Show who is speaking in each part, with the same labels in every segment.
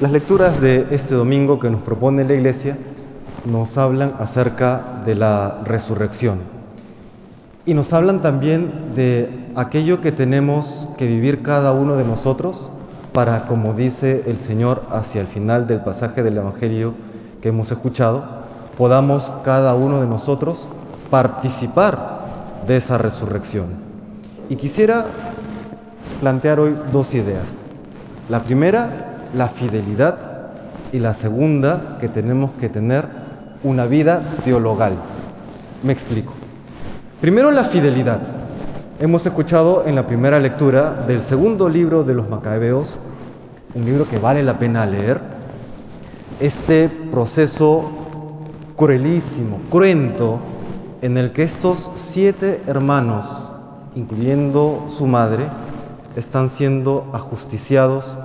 Speaker 1: Las lecturas de este domingo que nos propone la Iglesia nos hablan acerca de la resurrección y nos hablan también de aquello que tenemos que vivir cada uno de nosotros para, como dice el Señor hacia el final del pasaje del Evangelio que hemos escuchado, podamos cada uno de nosotros participar de esa resurrección. Y quisiera plantear hoy dos ideas. La primera, la fidelidad, y la segunda, que tenemos que tener una vida teologal. Me explico. Primero, la fidelidad. Hemos escuchado en la primera lectura del segundo libro de los Macabeos, un libro que vale la pena leer, este proceso cruelísimo, cruento, en el que estos siete hermanos, incluyendo su madre, están siendo ajusticiados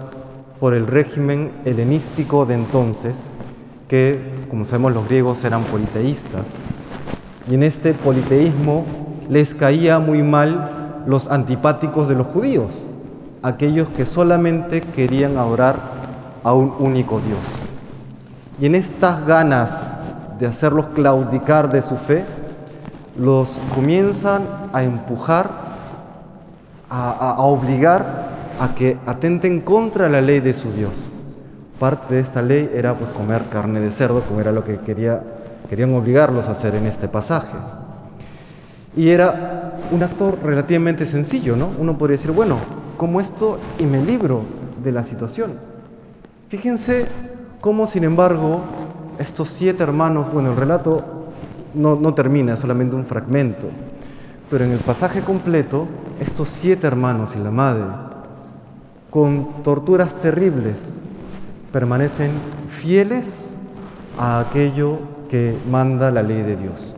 Speaker 1: por el régimen helenístico de entonces, que, como sabemos, los griegos eran politeístas. Y en este politeísmo les caía muy mal los antipáticos de los judíos, aquellos que solamente querían adorar a un único Dios. Y en estas ganas de hacerlos claudicar de su fe, los comienzan a empujar, a, obligar a que atenten contra la ley de su Dios. Parte de esta ley era pues, comer carne de cerdo, como era lo que quería, querían obligarlos a hacer en este pasaje. Y era un acto relativamente sencillo, ¿no? Uno podría decir, bueno, como esto y me libro de la situación. Fíjense cómo, sin embargo, estos siete hermanos, bueno, el relato no, no termina, es solamente un fragmento, pero en el pasaje completo, estos siete hermanos y la madre, con torturas terribles, permanecen fieles a aquello que manda la ley de Dios.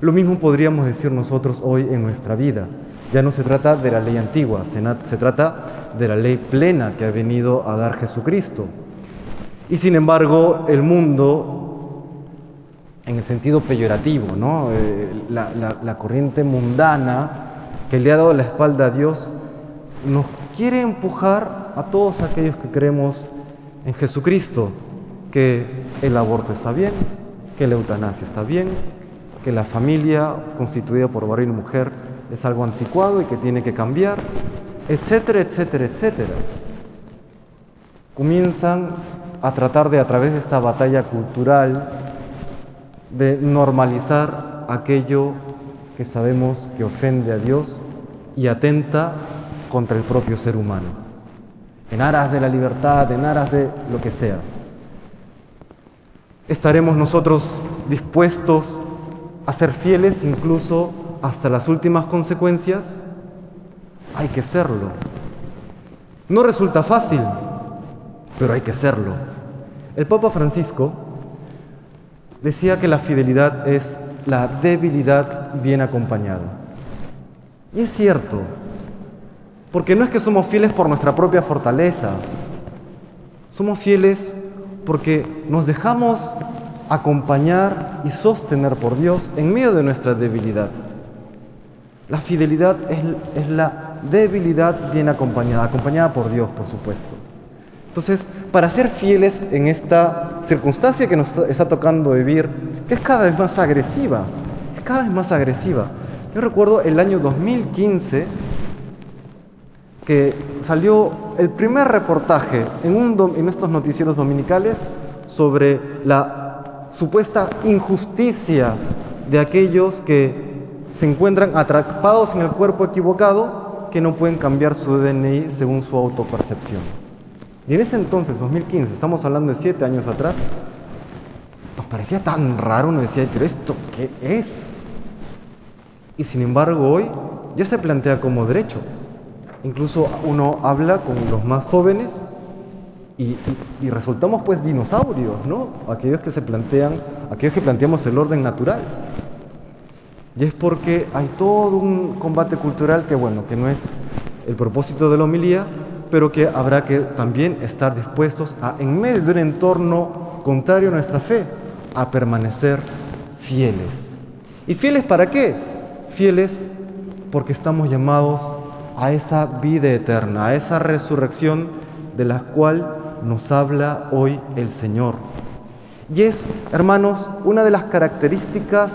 Speaker 1: Lo mismo podríamos decir nosotros hoy en nuestra vida. Ya no se trata de la ley antigua, se, trata de la ley plena que ha venido a dar Jesucristo. Y sin embargo, el mundo, en el sentido peyorativo, ¿no? Eh, la corriente mundana que le ha dado la espalda a Dios, nos quiere empujar a todos aquellos que creemos en Jesucristo, que el aborto está bien, que la eutanasia está bien, que la familia constituida por varón y mujer es algo anticuado y que tiene que cambiar, etcétera, etcétera, etcétera. Comienzan a tratar de, a través de esta batalla cultural, de normalizar aquello que sabemos que ofende a Dios y atenta contra el propio ser humano, en aras de la libertad, en aras de lo que sea. ¿Estaremos nosotros dispuestos a ser fieles incluso hasta las últimas consecuencias? Hay que serlo. No resulta fácil, pero hay que serlo. El Papa Francisco decía que la fidelidad es la debilidad bien acompañada. Y es cierto, porque no es que somos fieles por nuestra propia fortaleza, somos fieles porque nos dejamos acompañar y sostener por Dios en medio de nuestra debilidad. La fidelidad es, es, la debilidad bien acompañada, acompañada por Dios, por supuesto. Entonces, para ser fieles en esta circunstancia que nos está tocando vivir, que es cada vez más agresiva, es cada vez más agresiva. Yo recuerdo el año 2015 que salió el primer reportaje en, un, estos noticieros dominicales sobre la supuesta injusticia de aquellos que se encuentran atrapados en el cuerpo equivocado que no pueden cambiar su DNI según su autopercepción. Y en ese entonces, 2015, estamos hablando de siete años atrás, nos parecía tan raro, uno decía, pero ¿esto qué es? Y sin embargo hoy ya se plantea como derecho. Incluso uno habla con los más jóvenes y, resultamos pues dinosaurios, ¿no? Aquellos que se plantean, aquellos que planteamos el orden natural. Y es porque hay todo un combate cultural que, bueno, que no es el propósito de la homilía, pero que habrá que también estar dispuestos a, en medio de un entorno contrario a nuestra fe, a permanecer fieles. ¿Y fieles para qué? Fieles porque estamos llamados a esa vida eterna, a esa resurrección de la cual nos habla hoy el Señor. Y es, hermanos, una de las características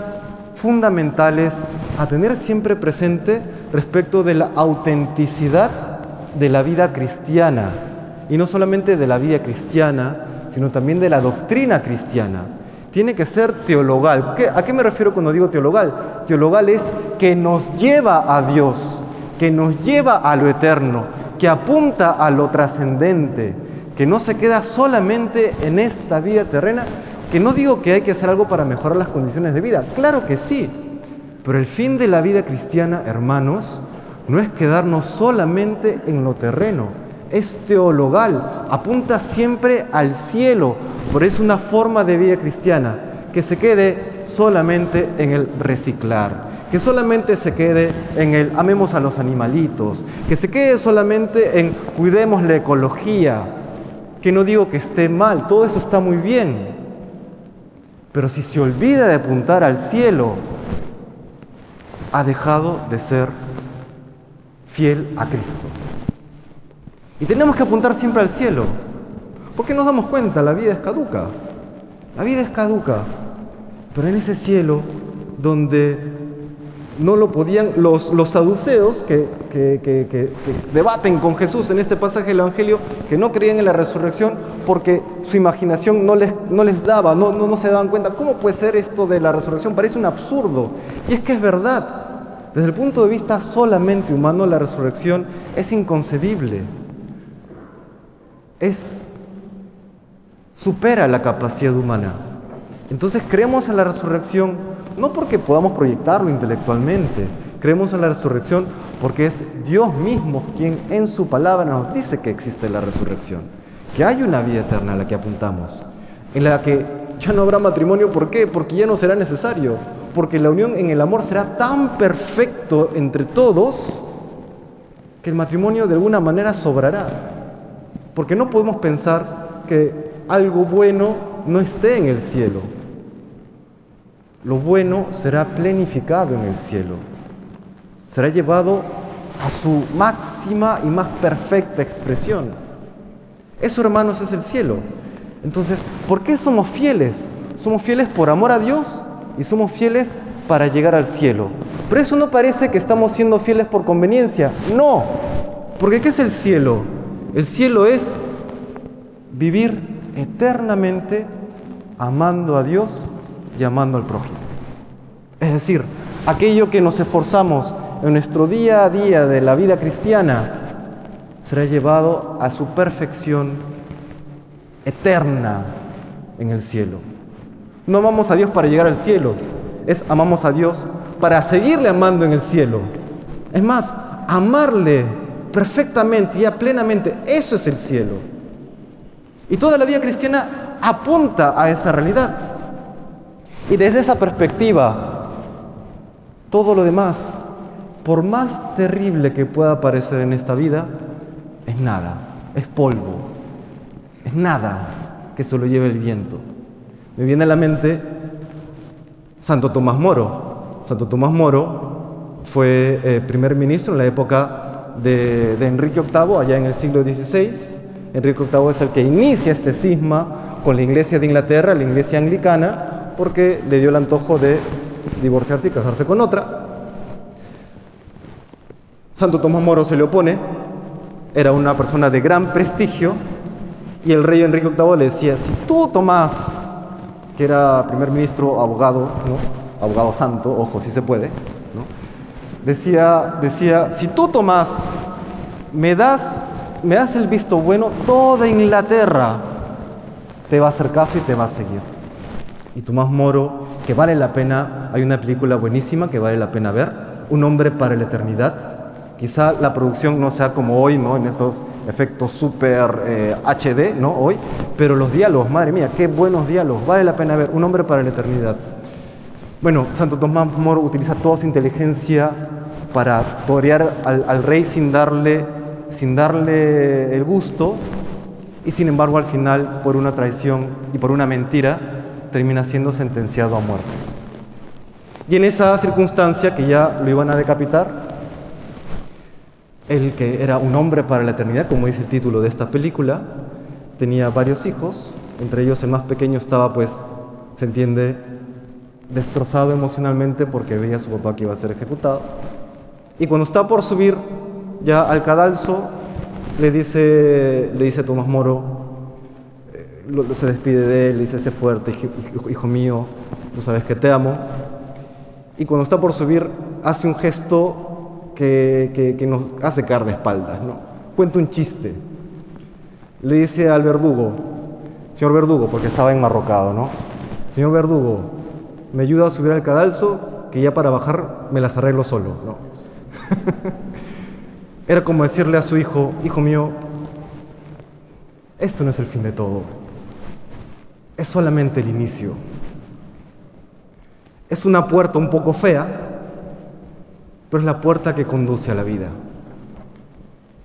Speaker 1: fundamentales a tener siempre presente respecto de la autenticidad de la vida cristiana. Y no solamente de la vida cristiana, sino también de la doctrina cristiana. Tiene que ser teologal. ¿A qué me refiero cuando digo teologal? Teologal es que nos lleva a Dios, que nos lleva a lo eterno, que apunta a lo trascendente, que no se queda solamente en esta vida terrena, que no digo que hay que hacer algo para mejorar las condiciones de vida, claro que sí, pero el fin de la vida cristiana, hermanos, no es quedarnos solamente en lo terreno, es teologal, apunta siempre al cielo, por eso una forma de vida cristiana, que se quede solamente en el reciclar, que solamente se quede en el amemos a los animalitos, que se quede solamente en cuidemos la ecología, que no digo que esté mal, todo eso está muy bien, pero si se olvida de apuntar al cielo, ha dejado de ser fiel a Cristo. Y tenemos que apuntar siempre al cielo, porque nos damos cuenta, la vida es caduca, la vida es caduca, pero en ese cielo donde no lo podían, los, los saduceos que, debaten con Jesús en este pasaje del Evangelio, que no creían en la resurrección porque su imaginación no les, no les daba, no, no, no se daban cuenta, ¿cómo puede ser esto de la resurrección? Parece un absurdo. Y es que es verdad, desde el punto de vista solamente humano, la resurrección es inconcebible. Es supera la capacidad humana. Entonces creemos en la resurrección no porque podamos proyectarlo intelectualmente, creemos en la resurrección porque es Dios mismo quien en su palabra nos dice que existe la resurrección, que hay una vida eterna a la que apuntamos, en la que ya no habrá matrimonio, ¿por qué? Porque ya no será necesario, porque la unión en el amor será tan perfecto entre todos que el matrimonio de alguna manera sobrará, porque no podemos pensar que algo bueno no esté en el cielo, lo bueno será plenificado en el cielo, será llevado a su máxima y más perfecta expresión. Eso, hermanos, es el cielo. Entonces, ¿por qué somos fieles? Somos fieles por amor a Dios y somos fieles para llegar al cielo. Pero eso no parece que estamos siendo fieles por conveniencia. No, porque ¿qué es el cielo? El cielo es vivir eternamente amando a Dios llamando al prójimo. Es decir, aquello que nos esforzamos en nuestro día a día de la vida cristiana será llevado a su perfección eterna en el cielo. No amamos a Dios para llegar al cielo, es amamos a Dios para seguirle amando en el cielo. Es más, amarle perfectamente y plenamente, eso es el cielo. Y toda la vida cristiana apunta a esa realidad. Y desde esa perspectiva, todo lo demás, por más terrible que pueda parecer en esta vida, es nada, es polvo, es nada que se lo lleve el viento. Me viene a la mente Santo Tomás Moro. Santo Tomás Moro fue eh, primer ministro en la época de, de Enrique VIII, allá en el siglo XVI. Enrique VIII es el que inicia este cisma con la iglesia de Inglaterra, la iglesia anglicana, porque le dio el antojo de divorciarse y casarse con otra. Santo Tomás Moro se le opone, era una persona de gran prestigio, y el rey Enrique VIII le decía, si tú Tomás, que era primer ministro, abogado, ¿no? abogado santo, ojo, si se puede, ¿no? decía, decía, si tú Tomás me das, me das el visto bueno, toda Inglaterra te va a hacer caso y te va a seguir y Tomás Moro, que vale la pena, hay una película buenísima que vale la pena ver, Un hombre para la eternidad. Quizá la producción no sea como hoy, ¿no? En esos efectos súper HD, eh, ¿no? Hoy, pero los diálogos, madre mía, qué buenos diálogos, vale la pena ver, Un hombre para la eternidad. Bueno, Santo Tomás Moro utiliza toda su inteligencia para torear al, al rey sin darle, sin darle el gusto y sin embargo al final por una traición y por una mentira termina siendo sentenciado a muerte. Y en esa circunstancia que ya lo iban a decapitar, el que era un hombre para la eternidad, como dice el título de esta película, tenía varios hijos, entre ellos el más pequeño estaba pues, se entiende, destrozado emocionalmente porque veía a su papá que iba a ser ejecutado. Y cuando está por subir ya al cadalso, le dice, le dice Tomás Moro, se despide de él, le dice, sé fuerte, hijo, mío, tú sabes que te amo. Y cuando está por subir, hace un gesto que, que, que nos hace caer de espaldas, ¿no? Cuenta un chiste. Le dice al verdugo, señor verdugo, porque estaba enmarrocado, ¿no? Señor verdugo, me ayuda a subir al cadalso, que ya para bajar me las arreglo solo, ¿no? Era como decirle a su hijo, hijo mío, esto no es el fin de todo, es solamente el inicio. Es una puerta un poco fea, pero es la puerta que conduce a la vida.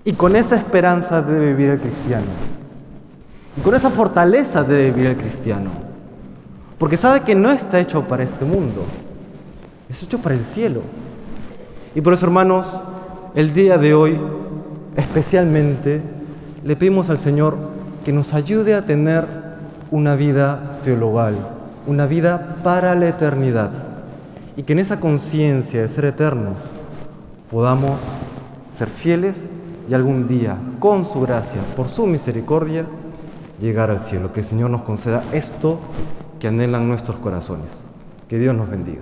Speaker 1: Y con esa esperanza debe vivir el cristiano. Y con esa fortaleza debe vivir el cristiano. Porque sabe que no está hecho para este mundo, es hecho para el cielo. Y por eso, hermanos, el día de hoy, especialmente, le pedimos al Señor que nos ayude a tener una vida teologal, una vida para la eternidad. Y que en esa conciencia de ser eternos podamos ser fieles y algún día, con su gracia, por su misericordia, llegar al cielo. Que el Señor nos conceda esto que anhelan nuestros corazones. Que Dios nos bendiga.